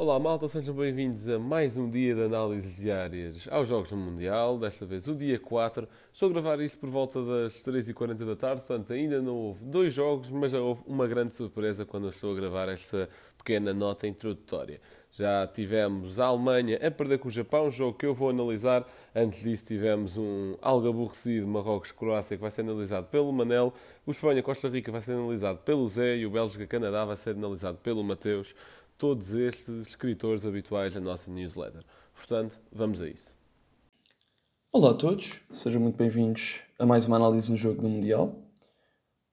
Olá malta, sejam bem-vindos a mais um dia de análises diárias aos Jogos do Mundial, desta vez o dia 4. Estou a gravar isto por volta das 3h40 da tarde, portanto ainda não houve dois jogos, mas já houve uma grande surpresa quando eu estou a gravar esta pequena nota introdutória. Já tivemos a Alemanha a perder com o Japão, jogo que eu vou analisar. Antes disso tivemos um algo aborrecido Marrocos-Croácia que vai ser analisado pelo Manel. O Espanha-Costa Rica vai ser analisado pelo Zé e o Bélgica-Canadá vai ser analisado pelo Mateus todos estes escritores habituais da nossa newsletter. Portanto, vamos a isso. Olá a todos, sejam muito bem-vindos a mais uma análise no jogo do Mundial.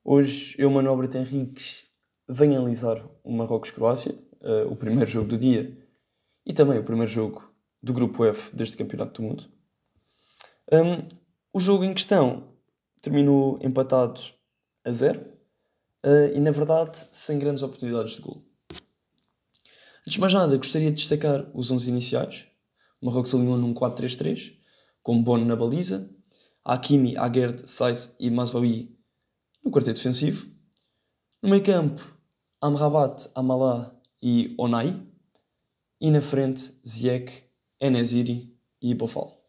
Hoje eu, Manuel Brito Henriques, venho analisar o Marrocos-Croácia, uh, o primeiro jogo do dia e também o primeiro jogo do Grupo F deste Campeonato do Mundo. Um, o jogo em questão terminou empatado a zero uh, e, na verdade, sem grandes oportunidades de gol. Antes de mais nada, gostaria de destacar os 11 iniciais. O Marrocos alinhou num 4-3-3, com Bono na baliza, Hakimi, Aguerd, Saiz e Mazraoui no quarteto defensivo. No meio campo, Amrabat, Amalá e Onai. E na frente, Ziyech, Enesiri e Bofal.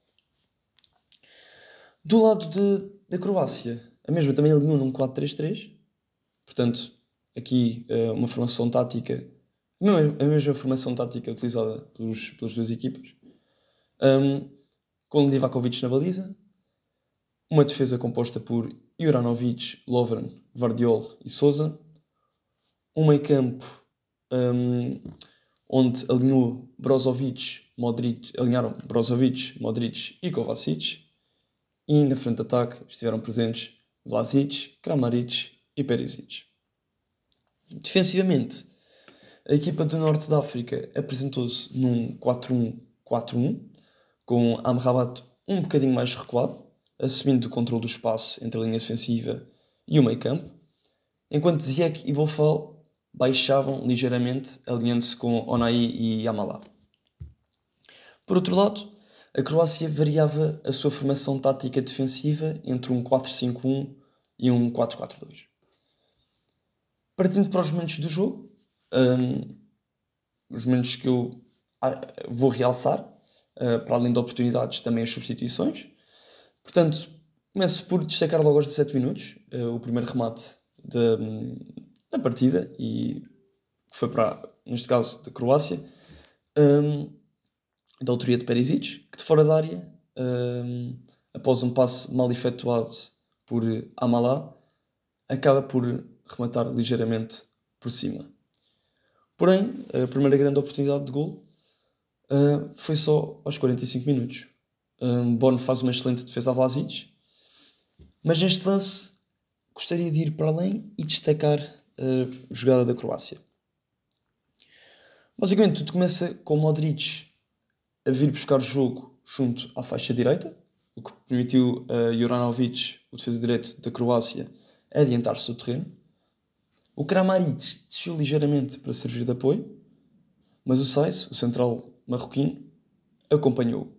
Do lado de, da Croácia, a mesma também alinhou num 4-3-3. Portanto, aqui eh, uma formação tática não, a mesma formação tática utilizada pelos, pelas duas equipas. Um, com Livakovic na baliza, uma defesa composta por Juranovic, Lovren, Vardiol e Souza, um meio campo um, onde alinhou Brozovic, Modric, alinharam Brozovic, Modric e Kovacic, e na frente de ataque estiveram presentes Vlasic, Kramaric e Perisic. Defensivamente, a equipa do Norte da África apresentou-se num 4-1-4-1, com Amrabat um bocadinho mais recuado, assumindo o controle do espaço entre a linha defensiva e o meio campo, enquanto Ziyech e Bofal baixavam ligeiramente, alinhando-se com Onai e Amala. Por outro lado, a Croácia variava a sua formação tática defensiva entre um 4-5-1 e um 4-4-2. Partindo para os momentos do jogo, um, os momentos que eu ah, vou realçar, uh, para além de oportunidades, também as substituições. Portanto, começo por destacar logo aos 17 minutos uh, o primeiro remate da, da partida, e que foi para, neste caso, da Croácia, um, da autoria de Perisic, que de fora da área, um, após um passe mal efetuado por Amalá, acaba por rematar ligeiramente por cima. Porém, a primeira grande oportunidade de gol uh, foi só aos 45 minutos. Um, Bono faz uma excelente defesa a Vlasic, mas neste lance gostaria de ir para além e destacar a jogada da Croácia. Basicamente, tudo começa com o Modric a vir buscar o jogo junto à faixa direita, o que permitiu a Juranovic, o defesa direito da Croácia, adiantar-se do terreno. O Kramaric desceu ligeiramente para servir de apoio, mas o Saiz, o central marroquino, acompanhou.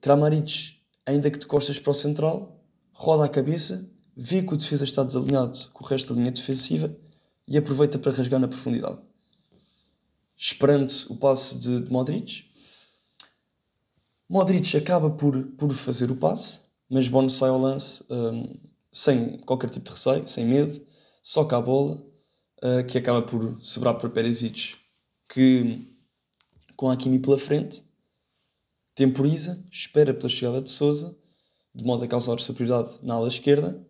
Kramaric, ainda que de costas para o central, roda a cabeça, vê que o defesa está desalinhado com o resto da linha defensiva e aproveita para rasgar na profundidade. Esperando o passe de, de Modric, Modric acaba por, por fazer o passe, mas Bono sai ao lance um, sem qualquer tipo de receio, sem medo, soca a bola, uh, que acaba por sobrar para Perisic, que com a Hakimi pela frente, temporiza, espera pela chegada de Souza, de modo a causar superioridade na ala esquerda,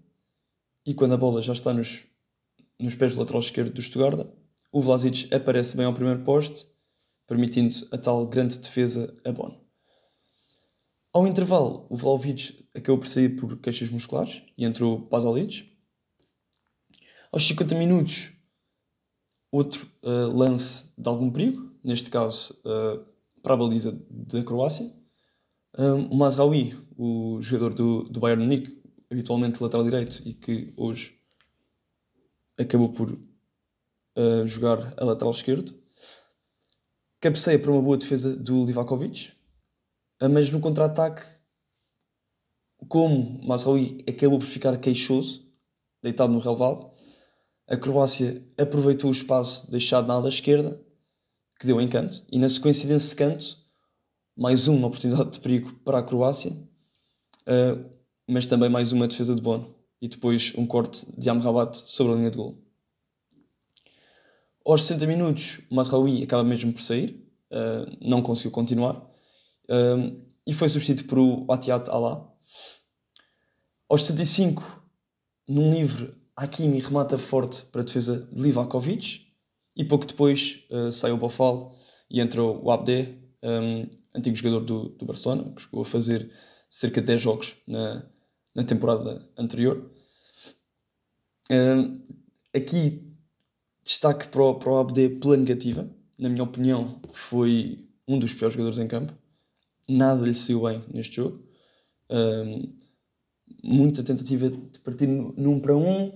e quando a bola já está nos, nos pés do lateral esquerdo do Stuttgart, o Vlasic aparece bem ao primeiro poste, permitindo a tal grande defesa a Bono. Ao intervalo, o Vlaovic acabou por sair por queixas musculares e entrou Pasalic, aos 50 minutos, outro uh, lance de algum perigo, neste caso uh, para a baliza da Croácia. Um, o Mazraoui, o jogador do, do Bayern Munique, habitualmente lateral direito e que hoje acabou por uh, jogar a lateral esquerdo, cabeceia para uma boa defesa do Livakovic, mas no contra-ataque, como Mazraoui acabou por ficar queixoso, deitado no relevado, a Croácia aproveitou o espaço deixado na ala esquerda, que deu encanto, e na sequência desse canto, mais uma oportunidade de perigo para a Croácia, uh, mas também mais uma defesa de Bono, e depois um corte de Amrabat sobre a linha de gol. Aos 60 minutos, Masraoui acaba mesmo por sair, uh, não conseguiu continuar, uh, e foi substituído por o Atiat Alá. Aos 75, num livre, Hakimi remata forte para a defesa de Livakovic, e pouco depois uh, sai o Bofal e entra o Abde, um, antigo jogador do, do Barcelona, que chegou a fazer cerca de 10 jogos na, na temporada anterior. Um, aqui destaque para o, para o Abde pela negativa. Na minha opinião, foi um dos piores jogadores em campo. Nada lhe saiu bem neste jogo. Um, muita tentativa de partir num para um.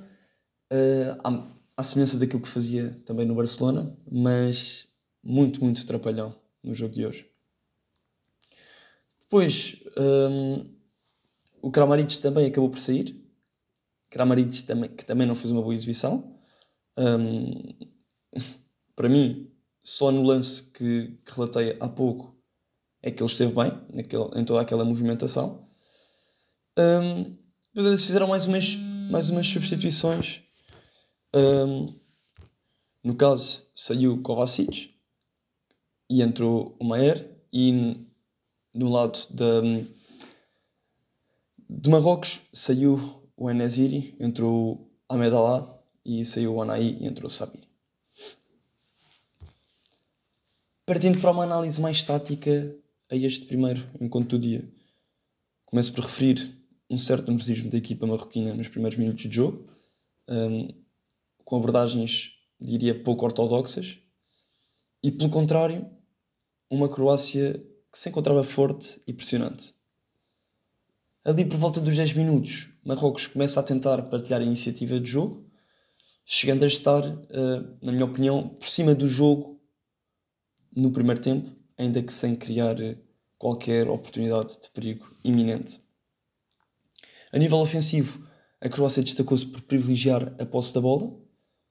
Uh, à semelhança daquilo que fazia também no Barcelona, mas muito, muito trapalhão no jogo de hoje. Depois, um, o Kramaric também acabou por sair. Kramaric também, que também não fez uma boa exibição. Um, para mim, só no lance que, que relatei há pouco é que ele esteve bem naquele, em toda aquela movimentação. Um, depois eles fizeram mais umas, mais umas substituições um, no caso, saiu Kovacic e entrou o Maier e no lado da, de Marrocos saiu o Enesiri, entrou Ahmed Allah e saiu o Anaí e entrou o Sabir. Partindo para uma análise mais tática a este primeiro encontro do dia, começo por referir um certo nervosismo da equipa marroquina nos primeiros minutos de jogo. Um, com abordagens, diria, pouco ortodoxas, e pelo contrário, uma Croácia que se encontrava forte e pressionante. Ali por volta dos 10 minutos, Marrocos começa a tentar partilhar a iniciativa de jogo, chegando a estar, uh, na minha opinião, por cima do jogo no primeiro tempo, ainda que sem criar qualquer oportunidade de perigo iminente. A nível ofensivo, a Croácia destacou-se por privilegiar a posse da bola,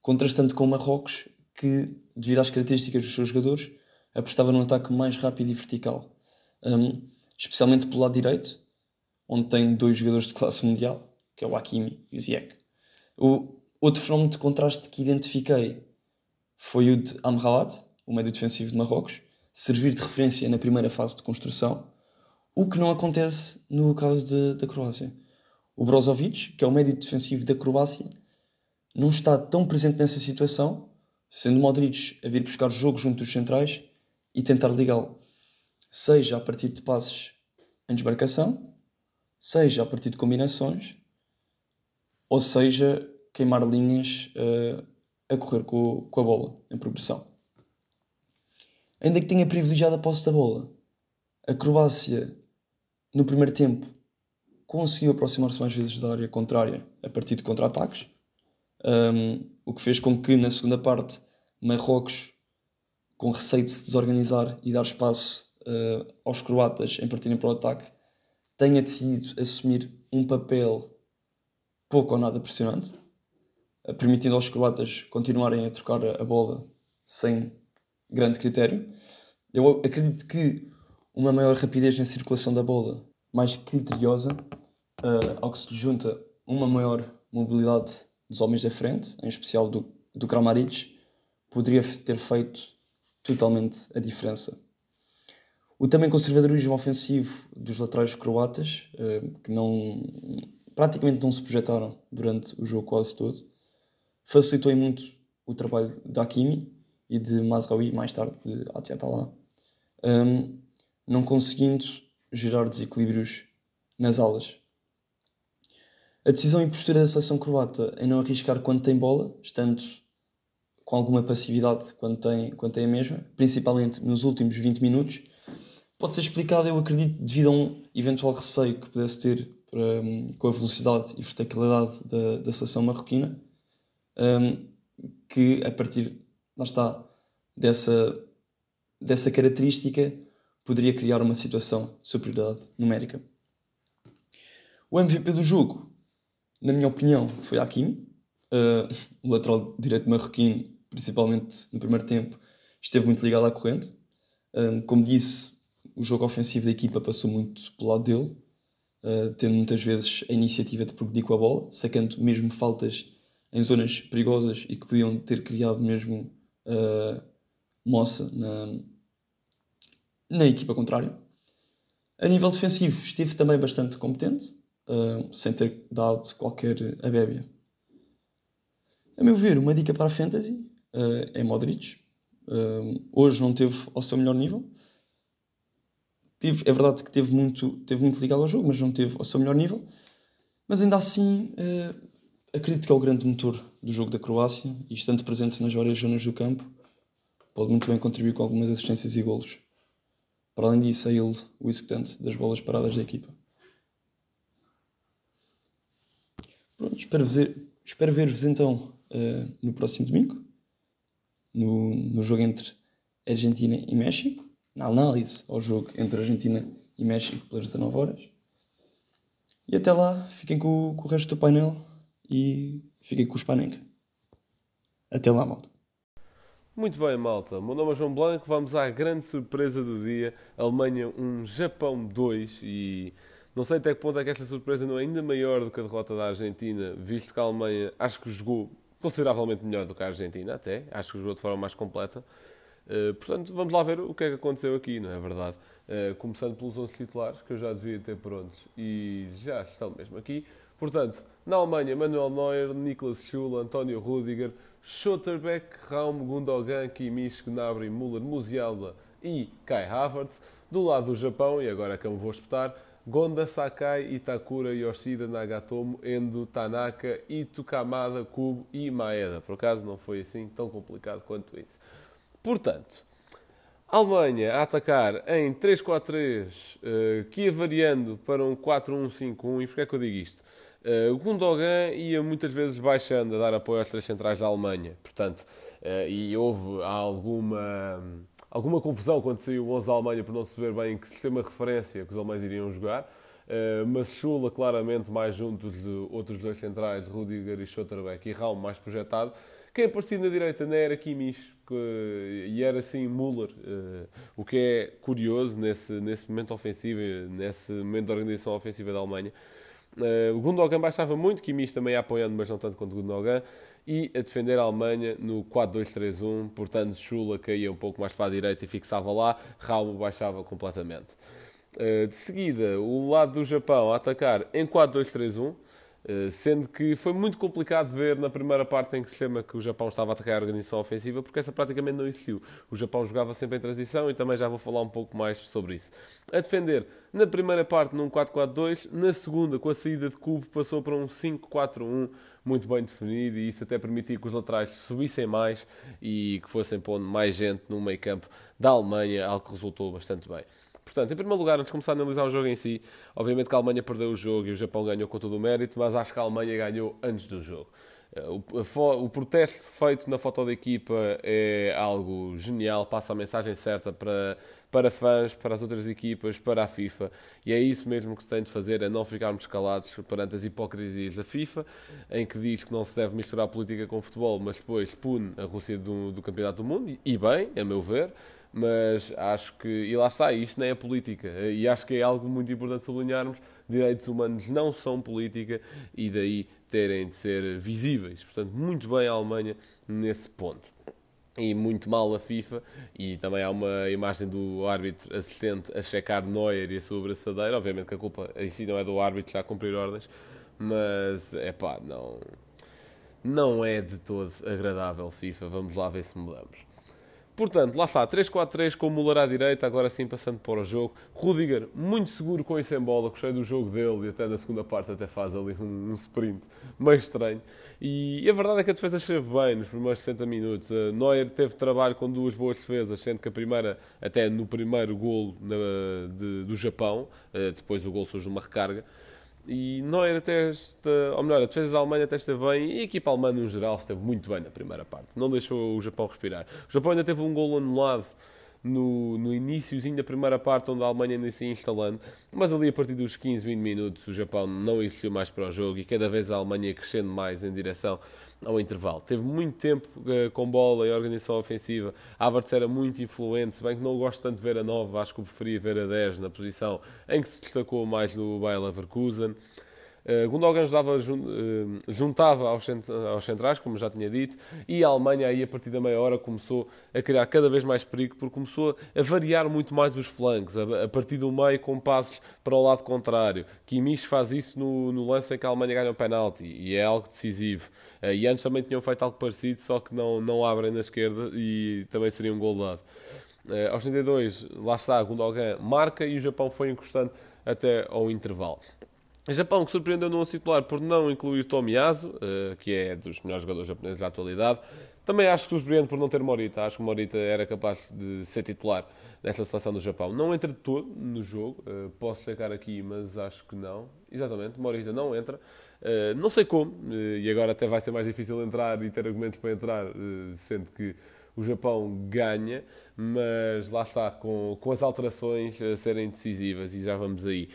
contrastando com Marrocos, que, devido às características dos seus jogadores, apostava num ataque mais rápido e vertical, um, especialmente pelo lado direito, onde tem dois jogadores de classe mundial, que é o Hakimi e o Ziyech. O outro fenómeno de contraste que identifiquei foi o de Amrabat, o médio defensivo de Marrocos, servir de referência na primeira fase de construção, o que não acontece no caso de, da Croácia. O Brozovic, que é o médio defensivo da Croácia, não está tão presente nessa situação, sendo Modric a vir buscar jogo junto dos centrais e tentar ligá-lo, seja a partir de passes em desmarcação, seja a partir de combinações, ou seja, queimar linhas uh, a correr com, com a bola em progressão. Ainda que tenha privilegiado a posse da bola, a Croácia, no primeiro tempo, conseguiu aproximar-se mais vezes da área contrária a partir de contra-ataques, um, o que fez com que na segunda parte Marrocos, com receio de se desorganizar e dar espaço uh, aos croatas em partirem para o ataque, tenha decidido assumir um papel pouco ou nada pressionante, permitindo aos croatas continuarem a trocar a bola sem grande critério. Eu acredito que uma maior rapidez na circulação da bola, mais criteriosa, uh, ao que se junta uma maior mobilidade dos homens da frente, em especial do, do Kramaric, poderia ter feito totalmente a diferença. O também conservadorismo ofensivo dos laterais croatas, eh, que não, praticamente não se projetaram durante o jogo quase todo, facilitou em muito o trabalho de Hakimi e de Mazraoui, mais tarde de Atiatalá, ehm, não conseguindo gerar desequilíbrios nas alas. A decisão e postura da seleção croata em não arriscar quando tem bola, estando com alguma passividade quando tem, quando tem a mesma, principalmente nos últimos 20 minutos, pode ser explicada, eu acredito, devido a um eventual receio que pudesse ter para, um, com a velocidade e verticalidade da, da seleção marroquina, um, que a partir, lá está, dessa, dessa característica, poderia criar uma situação de superioridade numérica. O MVP do jogo na minha opinião, foi Hakimi, uh, o lateral direito marroquino, principalmente no primeiro tempo, esteve muito ligado à corrente. Um, como disse, o jogo ofensivo da equipa passou muito pelo lado dele, uh, tendo muitas vezes a iniciativa de progredir com a bola, sacando mesmo faltas em zonas perigosas e que podiam ter criado mesmo uh, moça na, na equipa contrária. A nível defensivo, estive também bastante competente, sem ter dado qualquer abébia. A meu ver, uma dica para a Fantasy uh, é Modric. Uh, hoje não teve ao seu melhor nível. Tive, é verdade que teve muito, teve muito ligado ao jogo, mas não teve ao seu melhor nível. Mas ainda assim, acredito que é o grande motor do jogo da Croácia e estando presente nas várias zonas do campo, pode muito bem contribuir com algumas assistências e golos. Para além disso, é ele o executante das bolas paradas da equipa. Pronto, espero, ver, espero ver-vos então uh, no próximo domingo, no, no jogo entre Argentina e México, na análise ao jogo entre Argentina e México pelas 19 horas. E até lá, fiquem com, com o resto do painel e fiquem com o Spanenka. Até lá, malta. Muito bem, malta. Meu nome é João Blanco. Vamos à grande surpresa do dia: Alemanha 1, Japão 2. E não sei até que ponto é que esta surpresa não é ainda maior do que a derrota da Argentina, visto que a Alemanha acho que jogou consideravelmente melhor do que a Argentina, até. Acho que jogou de forma mais completa. Uh, portanto, vamos lá ver o que é que aconteceu aqui, não é verdade? Uh, começando pelos 11 titulares, que eu já devia ter prontos e já estão mesmo aqui. Portanto, na Alemanha, Manuel Neuer, Niklas Schul, António Rudiger, Schotterbeck, Raum, Gundogan, Kimmich, Gnabry, Müller, Musiala e Kai Havertz. Do lado do Japão, e agora é que eu me vou espetar, Gonda, Sakai, Itakura, Yoshida, Nagatomo, Endo, Tanaka, Ito, Kamada, Kubo e Maeda. Por acaso não foi assim tão complicado quanto isso. Portanto, Alemanha a atacar em 3-4-3, uh, que ia variando para um 4-1-5-1. E porquê é que eu digo isto? Uh, Gundogan ia muitas vezes baixando a dar apoio às três centrais da Alemanha. Portanto, uh, e houve alguma, alguma confusão quando saiu o 11 da Alemanha por não se ver bem em que sistema de referência que os alemães iriam jogar. Uh, mas Schula claramente mais junto de outros dois centrais, Rudiger e Schotterbeck, e Raum mais projetado. Quem aparecia na direita não era Kimmich que, e era assim Müller, uh, o que é curioso nesse, nesse momento ofensivo, nesse momento de organização ofensiva da Alemanha. Uh, o Gundogan baixava muito, Kimmich também apoiando, mas não tanto quanto o Gundogan, e a defender a Alemanha no 4-2-3-1, portanto Schula caía um pouco mais para a direita e fixava lá, Raul baixava completamente. Uh, de seguida, o lado do Japão a atacar em 4-2-3-1, eh, sendo que foi muito complicado ver na primeira parte em que se chama que o Japão estava a atacar a organização ofensiva, porque essa praticamente não existiu. O Japão jogava sempre em transição e também já vou falar um pouco mais sobre isso. A defender, na primeira parte num 4-4-2, na segunda, com a saída de cubo, passou para um 5-4-1 muito bem definido e isso até permitia que os laterais subissem mais e que fossem pondo mais gente no meio campo da Alemanha, algo que resultou bastante bem. Portanto, em primeiro lugar, antes de começar a analisar o jogo em si, obviamente que a Alemanha perdeu o jogo e o Japão ganhou com todo o mérito, mas acho que a Alemanha ganhou antes do jogo. O, protesto feito na foto da equipa é algo genial, passa a mensagem certa para, para fãs, para as outras equipas, para a FIFA. E é isso mesmo que se tem de fazer, é não ficarmos calados perante as hipocrisias da FIFA, em que diz que não se deve misturar política com futebol, mas depois pune a Rússia do, do Campeonato do Mundo, e bem, a meu ver mas acho que, e lá está, isto nem é política, e acho que é algo muito importante sublinharmos, direitos humanos não são política e daí terem de ser visíveis. Portanto, muito bem a Alemanha nesse ponto. E muito mal a FIFA, e também há uma imagem do árbitro assistente a checar Neuer e a sua braçadeira. Obviamente que a culpa em si não é do árbitro já a cumprir ordens, mas é pá, não, não é de todo agradável FIFA. Vamos lá ver se mudamos. Portanto, lá está, 3-4-3 com o Muller à direita, agora sim passando para o jogo. Rudiger, muito seguro com isso em bola, gostei do jogo dele e até na segunda parte até faz ali um, um sprint meio estranho. E, e, a verdade é que a defesa esteve bem nos primeiros 60 minutos. Uh, Neuer teve trabalho com duas boas defesas, sendo que a primeira, até no primeiro golo na, de, do Japão, uh, depois o gol surge uma recarga. E Neuer até, esta, ou melhor, a defesa da Alemanha até esteve bem e a equipa alemã no geral esteve muito bem na primeira parte. Não deixou o Japão respirar. O Japão ainda teve um gol anulado no, no iníciozinho da primeira parte, onde a Alemanha ainda se ia instalando, mas ali a partir dos 15, 20 minutos o Japão não existiu mais para o jogo e cada vez a Alemanha crescendo mais em direção ao intervalo. Teve muito tempo uh, com bola e organização ofensiva. Havertz era muito influente, se bem que não gosto tanto de ver a 9, acho que preferia ver a 10 na posição em que se destacou mais no Bayer Leverkusen. Uh, Gundogan uh, juntava aos, aos, centrais, como já tinha dito, e a Alemanha aí a partir da meia hora começou a criar cada vez mais perigo porque começou a variar muito mais os flancos, a, a partir do meio com passes para o lado contrário. Kimmich faz isso no, no lance em que a Alemanha ganha o penalti e é algo decisivo. Uh, e antes também tinham feito algo parecido, só que não, não abrem na esquerda e também seria um gol dado. Uh, aos 32, lá está, Gundogan marca e o Japão foi encostando até ao intervalo. Japão que surpreendeu no titular por não incluir Tomiyasu, uh, que é dos melhores jogadores japoneses da atualidade. Também acho que surpreende por não ter Morita. Acho que Morita era capaz de ser titular nesta seleção do Japão. Não entra de todo no jogo, uh, posso checar aqui, mas acho que não. Exatamente, Morita não entra. Uh, não sei como, e agora até vai ser mais difícil entrar e ter argumentos para entrar, sendo que o Japão ganha, mas lá está, com, com as alterações a serem decisivas e já vamos aí.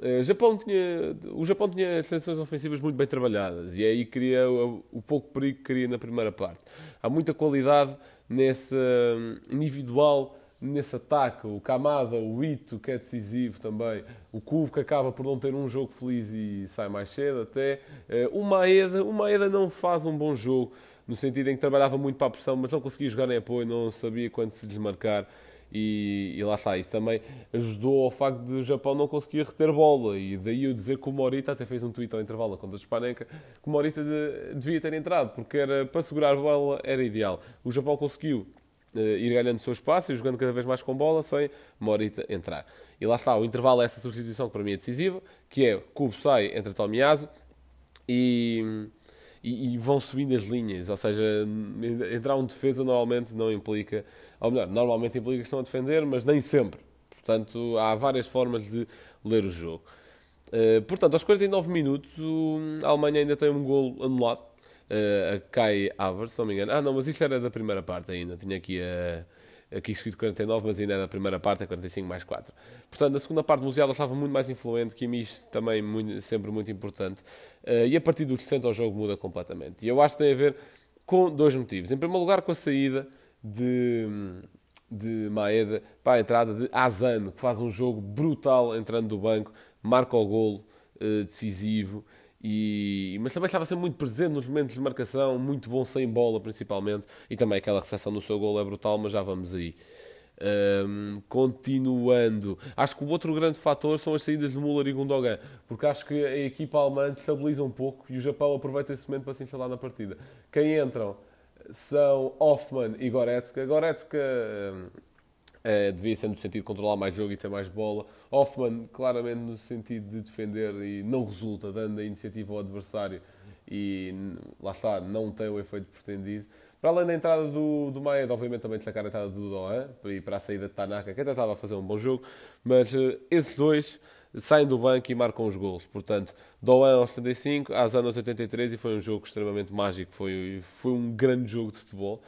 Uh, Japão tinha, o Japão tinha as ofensivas muito bem trabalhadas e aí cria o, o, pouco perigo que cria na primeira parte. Há muita qualidade nesse hum, individual nesse ataque. O Kamada, o Ito, que é decisivo também. O Cubo, que acaba por não ter um jogo feliz e sai mais cedo até. Uh, o Maeda, o Maeda não faz um bom jogo, no sentido em que trabalhava muito para a pressão, mas não conseguia jogar em apoio, não sabia quando se desmarcar. E, e, lá está, isso também ajudou ao facto de o Japão não conseguir reter bola e daí eu dizer que o Morita até fez um tweet ao intervalo contra o Spanenka que o Morita de, devia ter entrado porque era, para segurar a bola era ideal. O Japão conseguiu uh, ir ganhando o seu espaço e jogando cada vez mais com bola sem Morita entrar. E lá está, o intervalo é essa substituição que para mim é decisiva, que é Kubo sai, entra Tomiyasu e e, e, vão subindo as linhas. Ou seja, entrar um defesa normalmente não implica, ou melhor, normalmente implica que estão a defender, mas nem sempre. Portanto, há várias formas de ler o jogo. Uh, portanto, aos 49 minutos, a Alemanha ainda tem um gol anulado. Uh, a Kai Havertz, se não me engano. Ah, não, mas isto era da primeira parte ainda. Tinha aqui a aqui escrito 49, mas ainda é na primeira parte, é 45 mais 4. Portanto, na segunda parte, Musiala estava muito mais influente, Kimmich também muito, sempre muito importante, e a partir dos 60 o jogo muda completamente. E eu acho que tem a ver com dois motivos. Em primeiro lugar, com a saída de, de Maeda para a entrada de Azano, que faz um jogo brutal entrando do banco, marca o golo uh, decisivo, e, mas também estava sempre muito presente nos momentos de marcação, muito bom sem bola principalmente, e também aquela recepção do seu gol é brutal, mas já vamos aí. Um, continuando, acho que o outro grande fator são as saídas de Müller e Gundogan, porque acho que a equipa alemã estabiliza um pouco e o Japão aproveita esse momento para se instalar na partida. Quem entram são Hoffman e Goretzka. Goretzka Uh, devia ser no sentido de controlar mais jogo e ter mais bola. Hoffman, claramente no sentido de defender e não resulta, dando a iniciativa ao adversário e lá está, não tem o efeito pretendido. Para além da entrada do, do Maeda, obviamente também destacar a entrada do Doan e para a saída de Tanaka, que até estava a fazer um bom jogo, mas uh, esses dois saem do banco e marcam os gols. Portanto, Doan aos 75, Azan aos 83 e foi um jogo extremamente mágico, foi, foi um grande jogo de futebol.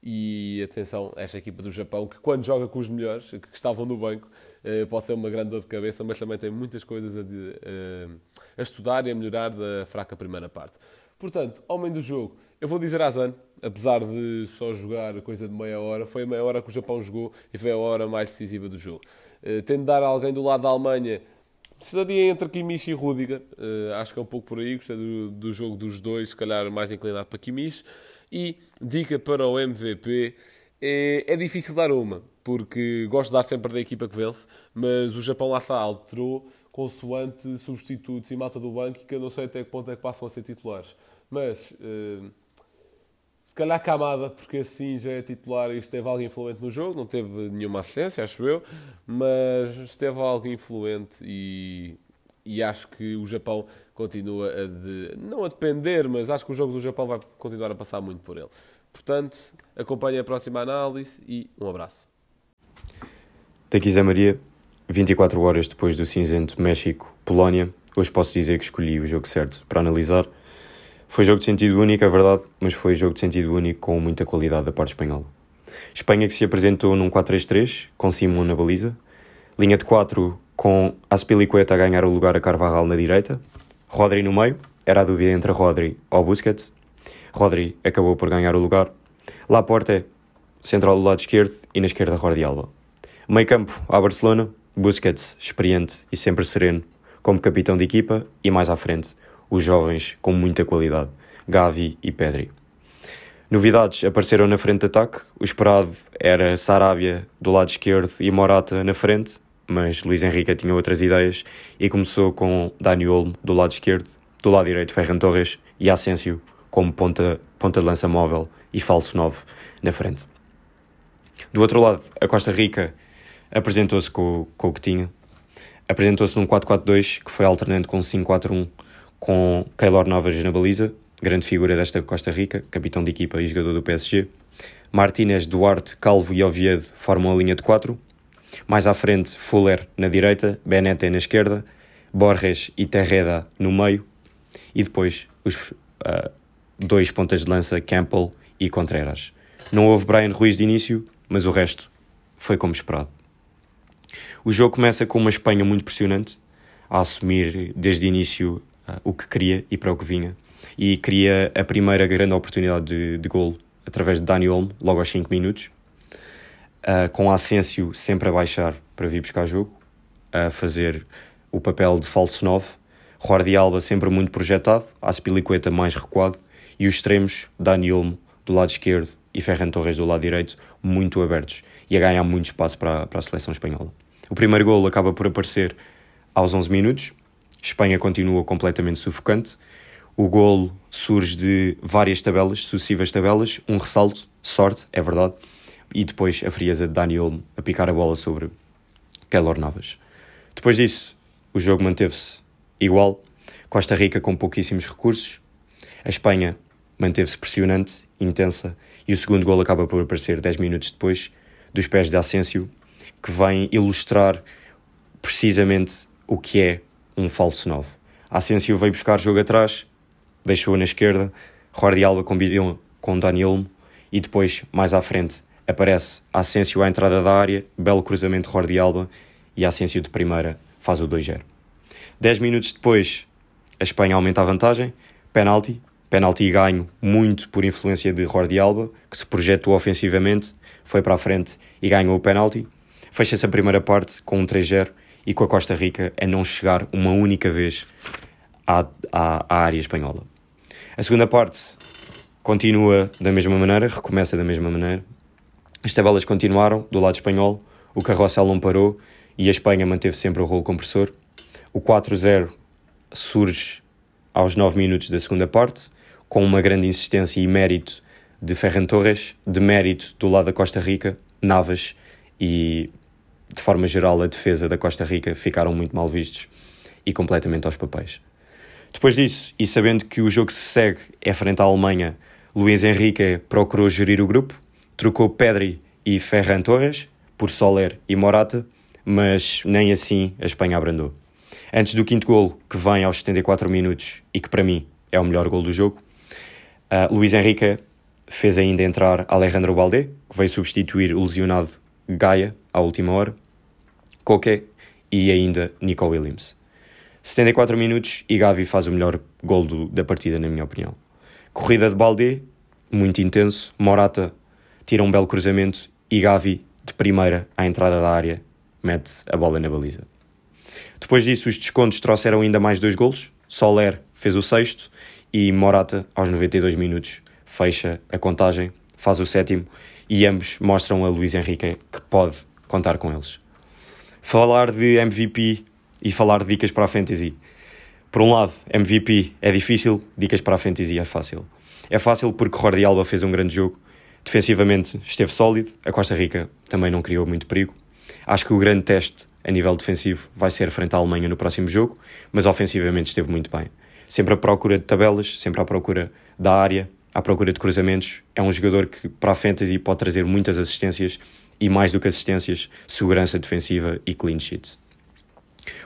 E atenção, esta equipa do Japão, que quando joga com os melhores, que estavam no banco, eh, pode ser uma grande dor de cabeça, mas também tem muitas coisas a, eh, a estudar e a melhorar da fraca primeira parte. Portanto, homem do jogo, eu vou dizer Azan, apesar de só jogar coisa de meia hora, foi a meia hora que o Japão jogou e foi a hora mais decisiva do jogo. Uh, tendo de dar alguém do lado da Alemanha, estaria entre Kimmich e Rudiger, uh, acho que é um pouco por aí, gostei do, do jogo dos dois, se calhar mais inclinado para Kimmich. E dica para o MVP: é, é difícil dar uma, porque gosto de dar sempre da equipa que vence, mas o Japão lá está, alterou consoante substitutos e mata do banco, que eu não sei até que ponto é que passam a ser titulares. Mas. Uh, se calhar Camada, porque assim já é titular e esteve algo influente no jogo, não teve nenhuma assistência, acho eu, mas esteve algo influente e e acho que o Japão continua a de, não a depender, mas acho que o jogo do Japão vai continuar a passar muito por ele. Portanto, acompanhe a próxima análise e um abraço. Daqui Zé Maria, 24 horas depois do cinzento México-Polónia, hoje posso dizer que escolhi o jogo certo para analisar. Foi jogo de sentido único, é verdade, mas foi jogo de sentido único com muita qualidade da parte espanhola. Espanha que se apresentou num 4-3-3, com Simon na baliza. Linha de 4 com Aspilicueta a ganhar o lugar a Carvajal na direita. Rodri no meio, era a dúvida entre Rodri ou Busquets. Rodri acabou por ganhar o lugar. Laporte, central do lado esquerdo e na esquerda Jordi Alba. Meio campo, a Barcelona, Busquets, experiente e sempre sereno, como capitão de equipa, e mais à frente, os jovens com muita qualidade, Gavi e Pedri. Novidades apareceram na frente de ataque. O esperado era Sarabia do lado esquerdo e Morata na frente, mas Luís Henrique tinha outras ideias e começou com Dani Olmo do lado esquerdo, do lado direito Ferran Torres e Asensio como ponta, ponta de lança móvel e falso 9 na frente. Do outro lado, a Costa Rica apresentou-se com, com o que tinha. Apresentou-se num 4-4-2 que foi alternando com 5-4-1 com Keylor Navas na baliza, grande figura desta Costa Rica, capitão de equipa e jogador do PSG. Martínez, Duarte, Calvo e Oviedo formam a linha de 4. Mais à frente, Fuller na direita, Benete na esquerda, Borges e Terreda no meio. E depois os uh, dois pontas de lança, Campbell e Contreras. Não houve Brian Ruiz de início, mas o resto foi como esperado. O jogo começa com uma Espanha muito pressionante, a assumir desde o início uh, o que queria e para o que vinha. E cria a primeira grande oportunidade de, de golo através de Dani Olmo, logo aos 5 minutos, uh, com Asensio sempre a baixar para vir buscar jogo, a fazer o papel de falso 9, Jordi Alba sempre muito projetado, Aspilicueta mais recuado, e os extremos, Dani Olmo do lado esquerdo e Ferran Torres do lado direito, muito abertos e a ganhar muito espaço para, para a seleção espanhola. O primeiro golo acaba por aparecer aos 11 minutos, Espanha continua completamente sufocante, o golo surge de várias tabelas, sucessivas tabelas, um ressalto, sorte, é verdade, e depois a frieza de Dani Olmo a picar a bola sobre Keylor Navas. Depois disso, o jogo manteve-se igual, Costa Rica com pouquíssimos recursos, a Espanha manteve-se pressionante, intensa, e o segundo golo acaba por aparecer 10 minutos depois, dos pés de Asensio, que vem ilustrar precisamente o que é um falso 9. Asensio veio buscar jogo atrás, deixou na esquerda, Jordi Alba combinou com Dani Olmo e depois, mais à frente, aparece Asensio à entrada da área, belo cruzamento de Jordi Alba e Asensio de primeira faz o 2-0. 10 minutos depois, a Espanha aumenta a vantagem, penalti, penalti ganho muito por influência de Jordi Alba, que se projetou ofensivamente, foi para a frente e ganhou o penalti. Fecha-se a primeira parte com um 3-0 e com a Costa Rica a não chegar uma única vez à, à, à área espanhola. A segunda parte continua da mesma maneira, recomeça da mesma maneira. As tabelas continuaram do lado espanhol, o carrossel não parou e a Espanha manteve sempre o rolo compressor. O 4-0 surge aos 9 minutos da segunda parte, com uma grande insistência e mérito de Ferran Torres, de mérito do lado da Costa Rica, Navas e, de forma geral, a defesa da Costa Rica ficaram muito mal vistos e completamente aos papéis. Depois disso, e sabendo que o jogo que se segue é frente à Alemanha, Luís Henrique procurou gerir o grupo, trocou Pedri e Ferran Torres por Soler e Morata, mas nem assim a Espanha abrandou. Antes do quinto golo, que vem aos 74 minutos e que para mim é o melhor gol do jogo, uh, Luís Henrique fez ainda entrar Alejandro Balde, que veio substituir o lesionado Gaia à última hora, Coque e ainda Nico Williams. 74 minutos e Gavi faz o melhor gol do, da partida, na minha opinião. Corrida de Balde, muito intenso. Morata tira um belo cruzamento e Gavi, de primeira à entrada da área, mete a bola na baliza. Depois disso, os descontos trouxeram ainda mais dois golos. Soler fez o sexto e Morata, aos 92 minutos, fecha a contagem, faz o sétimo e ambos mostram a Luís Henrique que pode contar com eles. Falar de MVP e falar de dicas para a fantasy. Por um lado, MVP é difícil, dicas para a fantasy é fácil. É fácil porque Jordi Alba fez um grande jogo, defensivamente esteve sólido, a Costa Rica também não criou muito perigo. Acho que o grande teste a nível defensivo vai ser frente à Alemanha no próximo jogo, mas ofensivamente esteve muito bem. Sempre à procura de tabelas, sempre à procura da área, à procura de cruzamentos. É um jogador que para a fantasy pode trazer muitas assistências e mais do que assistências, segurança defensiva e clean sheets.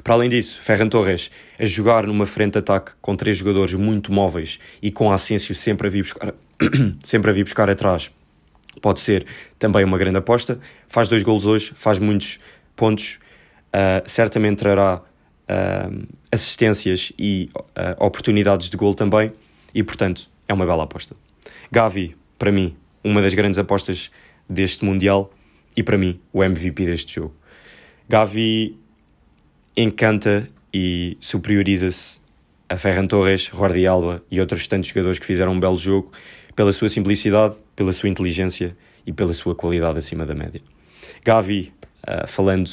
Para além disso, Ferran Torres a jogar numa frente de ataque com três jogadores muito móveis e com Asensio sempre a vir buscar, sempre a vir buscar atrás pode ser também uma grande aposta. Faz dois golos hoje, faz muitos pontos, uh, certamente trará uh, assistências e uh, oportunidades de gol também, e portanto é uma bela aposta. Gavi, para mim, uma das grandes apostas deste Mundial e para mim o MVP deste jogo. Gavi encanta e superioriza-se a Ferran Torres, Jordi Alba e outros tantos jogadores que fizeram um belo jogo pela sua simplicidade, pela sua inteligência e pela sua qualidade acima da média. Gavi, uh, falando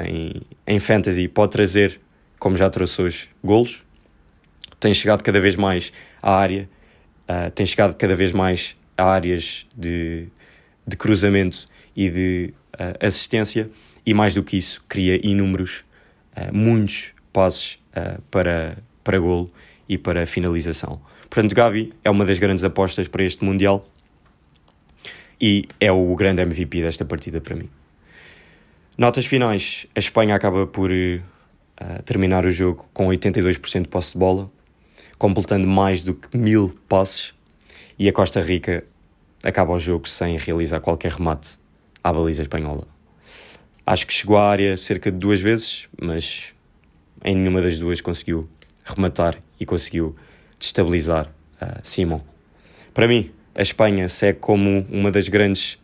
em, em fantasy, pode trazer, como já trouxe hoje, golos. Tem chegado cada vez mais à área, uh, tem chegado cada vez mais a áreas de, de cruzamento e de uh, assistência, e mais do que isso, cria inúmeros, muitos passes para, para golo e para finalização. Portanto, Gavi é uma das grandes apostas para este Mundial e é o grande MVP desta partida para mim. Notas finais: a Espanha acaba por uh, terminar o jogo com 82% de posse de bola, completando mais do que mil passes, e a Costa Rica acaba o jogo sem realizar qualquer remate à baliza espanhola. Acho que chegou à área cerca de duas vezes, mas em nenhuma das duas conseguiu rematar e conseguiu destabilizar uh, Simon. Para mim, a Espanha segue como uma das grandes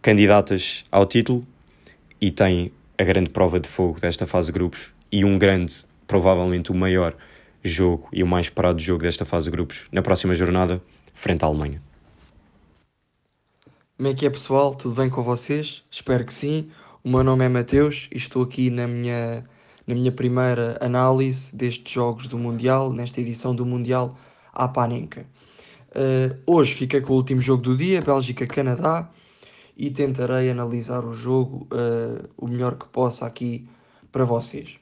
candidatas ao título e tem a grande prova de fogo desta fase de grupos e um grande, provavelmente o maior jogo e o mais esperado jogo desta fase de grupos na próxima jornada, frente à Alemanha. Como é que é pessoal? Tudo bem com vocês? Espero que sim. O meu nome é Mateus e estou aqui na minha na minha primeira análise destes jogos do Mundial, nesta edição do Mundial à Panenka. Uh, hoje fiquei com o último jogo do dia, Bélgica-Canadá, e tentarei analisar o jogo uh, o melhor que possa aqui para vocês.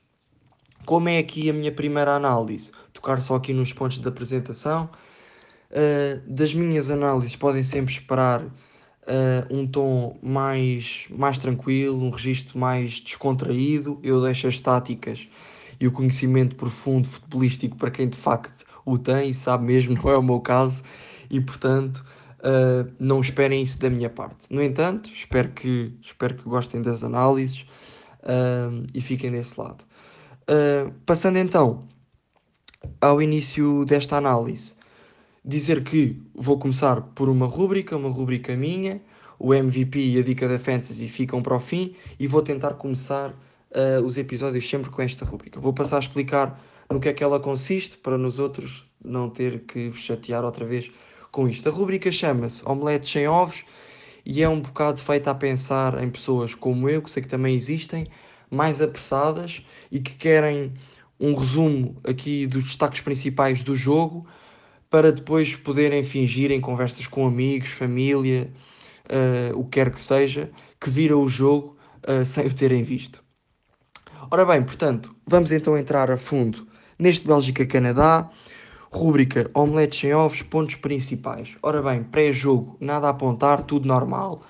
Como é aqui a minha primeira análise? Tocar só aqui nos pontos da apresentação. Uh, das minhas análises podem sempre esperar uh, um tom mais, mais tranquilo, um registro mais descontraído. Eu deixo as táticas e o conhecimento profundo futebolístico para quem de facto o tem e sabe mesmo, não é o meu caso, e portanto uh, não esperem isso da minha parte. No entanto, espero que, espero que gostem das análises e fiquem desse lado. Uh, passando então ao início desta análise, dizer que vou começar por uma rúbrica, uma rúbrica minha, o MVP e a dica da Fantasy ficam para o fim e vou tentar começar uh, os episódios sempre com esta rúbrica. Vou passar a explicar no que é que ela consiste para nos outros não ter que vos chatear outra vez com isto. A rúbrica chama-se Omelete sem ovos e é um bocado feita a pensar em pessoas como eu, que sei que também existem, mais apressadas e que querem um resumo aqui dos destaques principais do jogo para depois poderem fingir em conversas com amigos, família, uh, o que quer que seja, que viram o jogo uh, sem o terem visto. Ora bem, portanto, vamos então entrar a fundo neste Bélgica-Canadá, rúbrica Omeletes sem ovos, pontos principais. Ora bem, pré-jogo, nada a apontar, tudo normal.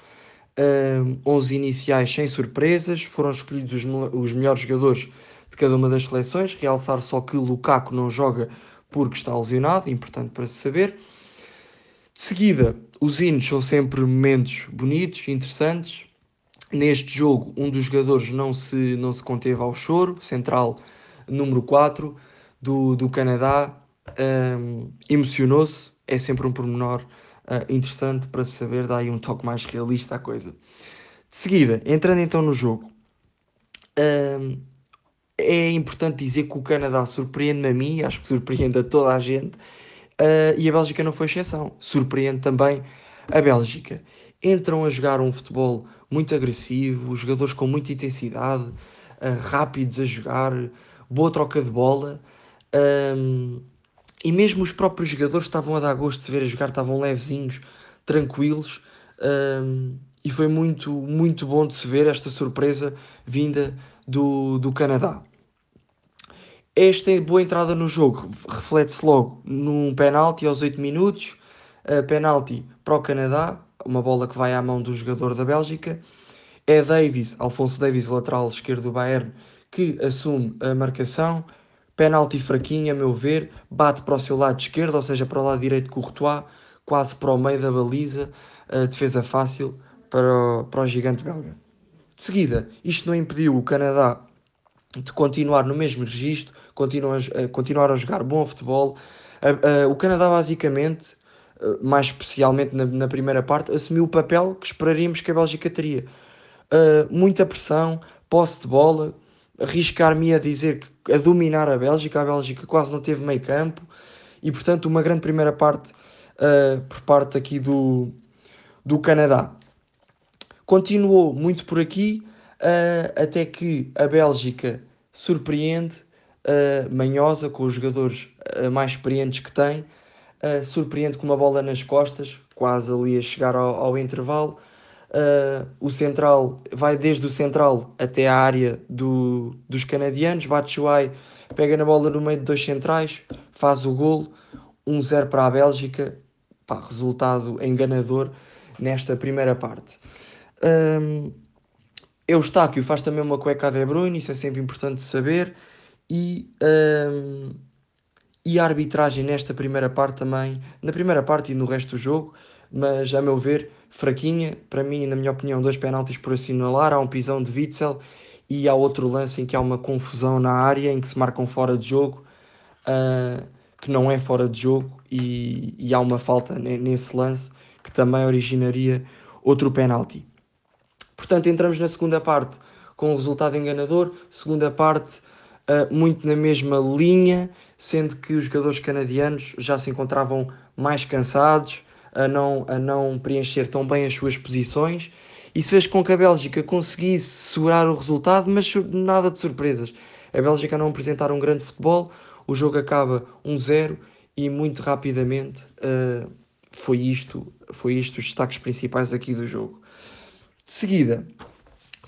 Uh, eh, 11 iniciais sem surpresas, foram escolhidos os, os melhores jogadores de cada uma das seleções, realçar só que Lukaku não joga porque está lesionado, importante para se saber. De seguida, os hinos são sempre momentos bonitos, interessantes. Neste jogo, um dos jogadores não se, não se conteve ao choro, central número 4 do, do Canadá, um, emocionou-se. É sempre um pormenor uh, interessante para saber, dá aí um toque mais realista à coisa. De seguida, entrando então no jogo, um, é importante dizer que o Canadá surpreende-me a mim, acho que surpreende a toda a gente, uh, e a Bélgica não foi exceção. Surpreende também a Bélgica. Entram a jogar um futebol muito agressivo, jogadores com muita intensidade, uh, rápidos a jogar, boa troca de bola. E mesmo os próprios jogadores estavam a dar gosto de ver a jogar, estavam levezinhos, tranquilos. Um, e foi muito, muito bom de se ver esta surpresa vinda do, do Canadá. Esta boa entrada no jogo reflete-se logo num penalti aos 8 minutos, uh, penalti para o Canadá, uma bola que vai à mão do jogador da Bélgica. É Davis, Alfonso Davis, lateral esquerdo do Bayern, que assume a marcação. Penalti fraquinho, a meu ver, bate para o seu lado esquerdo, ou seja, para o lado direito Courtois, quase para o meio da baliza. defesa fácil para o, para o gigante belga. De seguida, isto não impediu o Canadá de continuar no mesmo registro, continuar, uh, continuar a jogar bom futebol. O Canadá, basicamente, mais especialmente na, na, primeira parte, assumiu o papel que esperaríamos que a Bélgica teria. muita pressão, posse de bola, arriscar-me a dizer que a dominar a Bélgica, a Bélgica quase não teve meio campo. E portanto uma grande primeira parte uh, por parte aqui do, do Canadá. Continuou muito por aqui uh, até que a Bélgica surpreende, uh, manhosa com os jogadores mais experientes que tem, surpreende com uma bola nas costas, quase ali a chegar ao, ao intervalo Uh, o central vai desde o central até a área do, dos canadianos. Batshuayi pega na bola no meio de dois centrais, faz o golo, 1-0 para a Bélgica. Pá, resultado enganador nesta primeira parte. Um, Eustáquio faz também uma cueca a De Bruyne, isso é sempre importante saber. E, um, e a arbitragem nesta primeira parte também, na primeira parte e no resto do jogo, mas a meu ver, fraquinha. Para mim, na minha opinião, dois penaltis por assinalar. Há um pisão de Witzel e há outro lance em que há uma confusão na área em que se marcam fora de jogo, uh, que não é fora de jogo, e, e há uma falta nesse lance que também originaria outro penalti. Portanto, entramos na segunda parte com o resultado enganador, segunda parte uh, muito na mesma linha, sendo que os jogadores canadianos já se encontravam mais cansados, a não, a não preencher tão bem as suas posições. Isso fez com que a Bélgica conseguisse segurar o resultado, mas nada de surpresas. A Bélgica não apresentar um grande futebol, o jogo acaba 1-0 e muito rapidamente uh, foi isto, foi isto os destaques principais aqui do jogo. De seguida,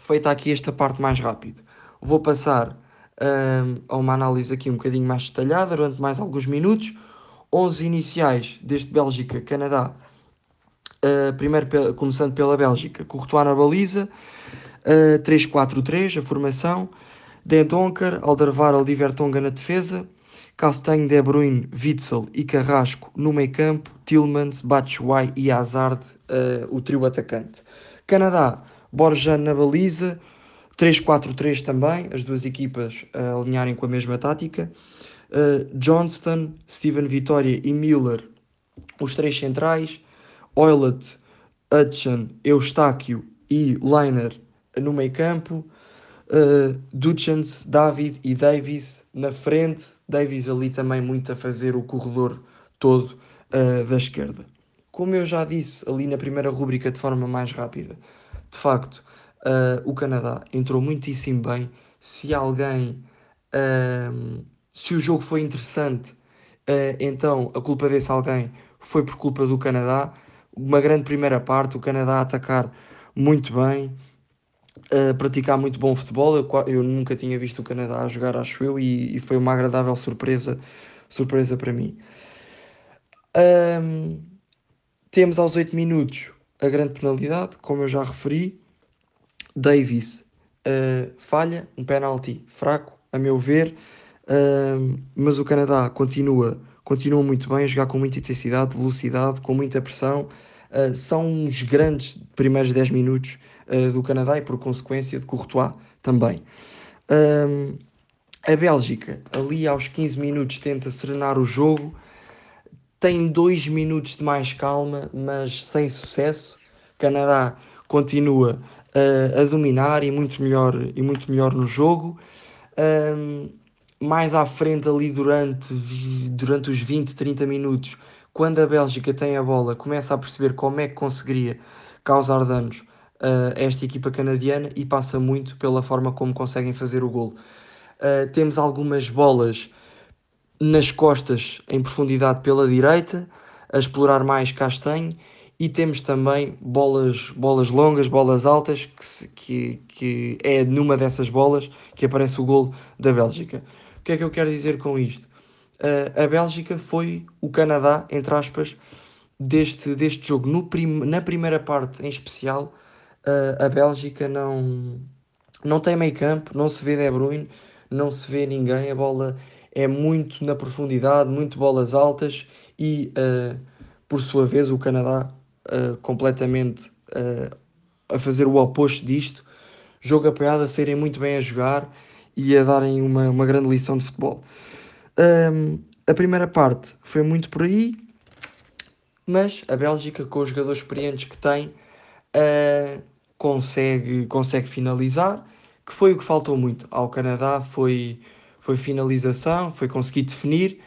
feita aqui esta parte mais rápida, vou passar uh, a uma análise aqui um bocadinho mais detalhada durante mais alguns minutos 11 iniciais deste Bélgica-Canadá, uh, primeiro começando pela Bélgica, Courtois na baliza, uh, 3-4-3, a formação, Den Donker, Alderweireld Vertonghen na defesa, Castanho, De Bruyne, Witzel e Carrasco no meio campo, Tillmans, Batshuayi e Hazard, uh, o trio atacante. Canadá, Borjan na baliza, 3-4-3 também, as duas equipas alinharem com a mesma tática. Uh, Johnston, Steven Vitória e Miller, os três centrais. Oilet, Hudson, Eustáquio e Leiner no meio campo. Uh, Duchens, David e Davis na frente. Davis ali também muito a fazer o corredor todo uh, da esquerda. Como eu já disse ali na primeira rúbrica de forma mais rápida, de facto, uh, o Canadá entrou muitíssimo bem. Se alguém uh, se o jogo foi interessante, uh, então a culpa desse alguém foi por culpa do Canadá. Uma grande primeira parte, o Canadá a atacar muito bem, a praticar muito bom futebol. Eu, eu, nunca tinha visto o Canadá a jogar, acho eu, e, e foi uma agradável surpresa, surpresa para mim. Um, temos aos 8 minutos a grande penalidade, como eu já referi. Davis uh, falha, um penalti fraco, a meu ver. Mas o Canadá continua, continua muito bem, a jogar com muita intensidade, velocidade, com muita pressão. Uh, são os grandes primeiros 10 minutos uh, do Canadá e, por consequência, de Courtois também. A Bélgica, ali aos 15 minutos, tenta serenar o jogo, tem 2 minutos de mais calma, mas sem sucesso. O Canadá continua a dominar e muito melhor, e muito melhor no jogo mais à frente ali durante, durante os 20, 30 minutos, quando a Bélgica tem a bola, começa a perceber como é que conseguiria causar danos uh, a esta equipa canadiana e passa muito pela forma como conseguem fazer o golo. Uh, temos algumas bolas nas costas em profundidade pela direita, a explorar mais Castanho, e temos também bolas, bolas longas, bolas altas, que, que, que é numa dessas bolas que aparece o golo da Bélgica que é que eu quero dizer com isto? Uh, a Bélgica foi o Canadá, entre aspas, deste, deste jogo. Prim na primeira parte, em especial, uh, a Bélgica não, não tem meio campo, não se vê De Bruyne, não se vê ninguém. A bola é muito na profundidade, muito bolas altas e, uh, por sua vez, o Canadá completamente a fazer o oposto disto. Jogo apoiado, a serem muito bem a jogar e a darem uma, uma grande lição de futebol. Um, a primeira parte foi muito por aí, mas a Bélgica, com os jogadores experientes que tem, uh, consegue, consegue finalizar, que foi o que faltou muito ao Canadá, foi, foi finalização, foi conseguir definir,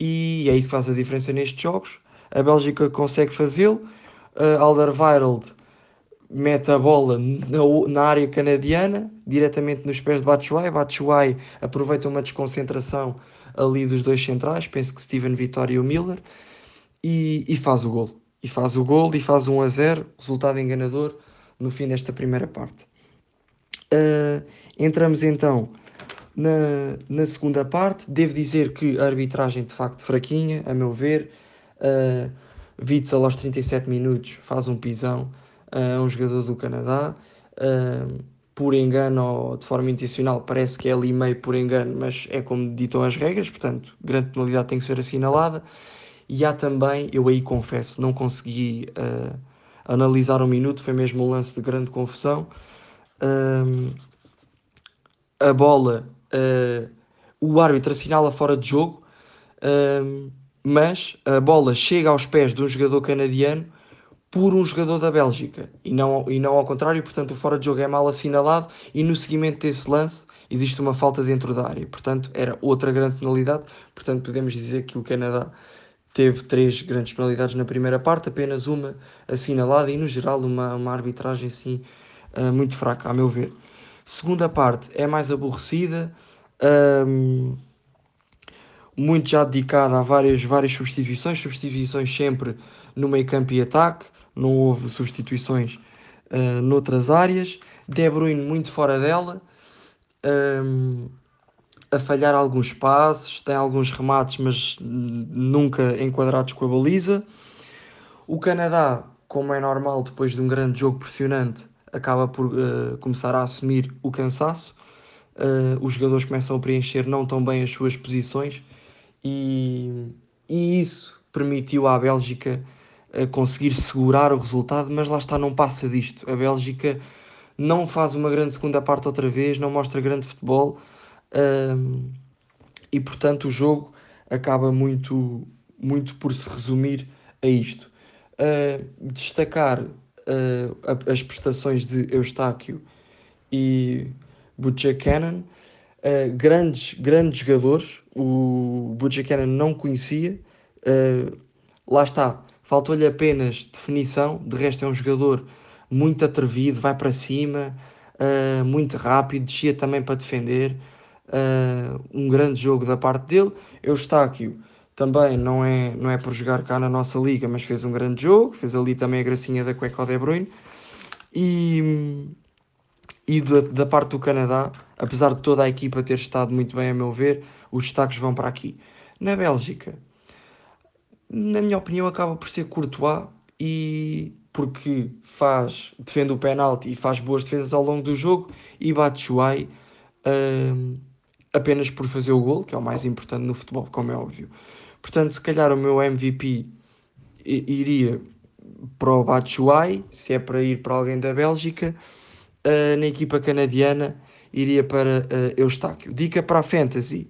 e é isso que faz a diferença nestes jogos. A Bélgica consegue fazê-lo, uh, Alderweireld mete a bola na, na, área canadiana, diretamente nos pés de Batshuayi. Batshuayi aproveita uma desconcentração ali dos dois centrais, penso que Steven Vitória e o Miller, e, e, faz o gol. E faz o gol e faz 1 a 0, resultado enganador no fim desta primeira parte. Uh, entramos então na, na segunda parte. Devo dizer que a arbitragem de facto fraquinha, a meu ver. Uh, Witzel aos 37 minutos faz um pisão a um jogador do Canadá. Uh, por engano ou de forma intencional, parece que é ali meio por engano, mas é como ditam as regras, portanto, grande penalidade tem que ser assinalada. E há também, eu aí confesso, não consegui uh, analisar um minuto, foi mesmo um lance de grande confusão. Uh, a bola, uh, o árbitro assinala fora de jogo, mas a bola chega aos pés de um jogador canadiano por um jogador da Bélgica. E não, e não ao contrário, portanto o fora de jogo é mal assinalado e no seguimento desse lance existe uma falta dentro da área, portanto era outra grande penalidade, portanto podemos dizer que o Canadá teve três grandes penalidades na primeira parte, apenas uma assinalada e no geral uma, uma arbitragem assim uh, muito fraca, a meu ver. Segunda parte é mais aborrecida, um, muito já dedicada a várias, várias substituições, substituições sempre no meio campo e ataque, não houve substituições uh, noutras áreas. De Bruyne muito fora dela, um, a falhar alguns passes, tem alguns remates, mas nunca enquadrados com a baliza. O Canadá, como é normal, depois de um grande jogo pressionante, acaba por uh, começar a assumir o cansaço. Uh, os jogadores começam a preencher não tão bem as suas posições e, e isso permitiu à Bélgica conseguir segurar o resultado, mas lá está, não passa disto. A Bélgica não faz uma grande segunda parte outra vez, não mostra grande futebol um, e, portanto, o jogo acaba muito, muito por se resumir a isto. Uh, destacar uh, as prestações de Eustáquio e Buchanan, uh, grandes, grandes jogadores. O Buchanan não conhecia, uh, lá está, faltou-lhe apenas definição, de resto é um jogador muito atrevido, vai para cima, uh, muito rápido, descia também para defender, uh, um grande jogo da parte dele. Eustáquio também não é, não é por jogar cá na nossa liga, mas fez um grande jogo, fez ali também a gracinha da cueca De Bruyne. E, e da, da parte do Canadá, apesar de toda a equipa ter estado muito bem a meu ver, os destaques vão para aqui. Na Bélgica, na minha opinião, acaba por ser Courtois e porque faz, defende o penalti e faz boas defesas ao longo do jogo e Batshuayi um, apenas por fazer o gol, que é o mais importante no futebol, como é óbvio. Portanto, se calhar o meu MVP iria para o Batshuayi, se é para ir para alguém da Bélgica, uh, na equipa canadiana iria para uh, Eustáquio. Dica para a Fantasy,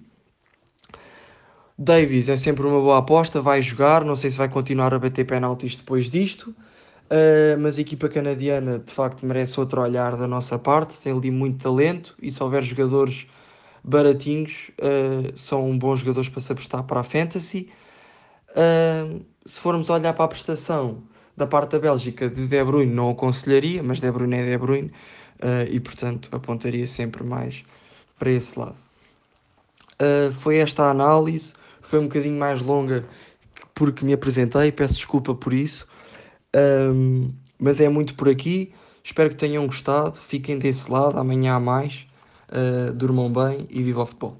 Davis é sempre uma boa aposta, vai jogar, não sei se vai continuar a bater penaltis depois disto, uh, mas a equipa canadiana de facto merece outro olhar da nossa parte, tem ali muito talento e se houver jogadores baratinhos, uh, são bons jogadores para se apostar para a Fantasy. Uh, se formos olhar para a prestação da parte da Bélgica de De Bruyne, não aconselharia, mas De Bruyne é De Bruyne e portanto apontaria sempre mais para esse lado. foi esta a análise foi um bocadinho mais longa porque me apresentei, peço desculpa por isso, um, mas é muito por aqui. Espero que tenham gostado, fiquem desse lado, amanhã há mais, uh, durmam bem e viva o futebol.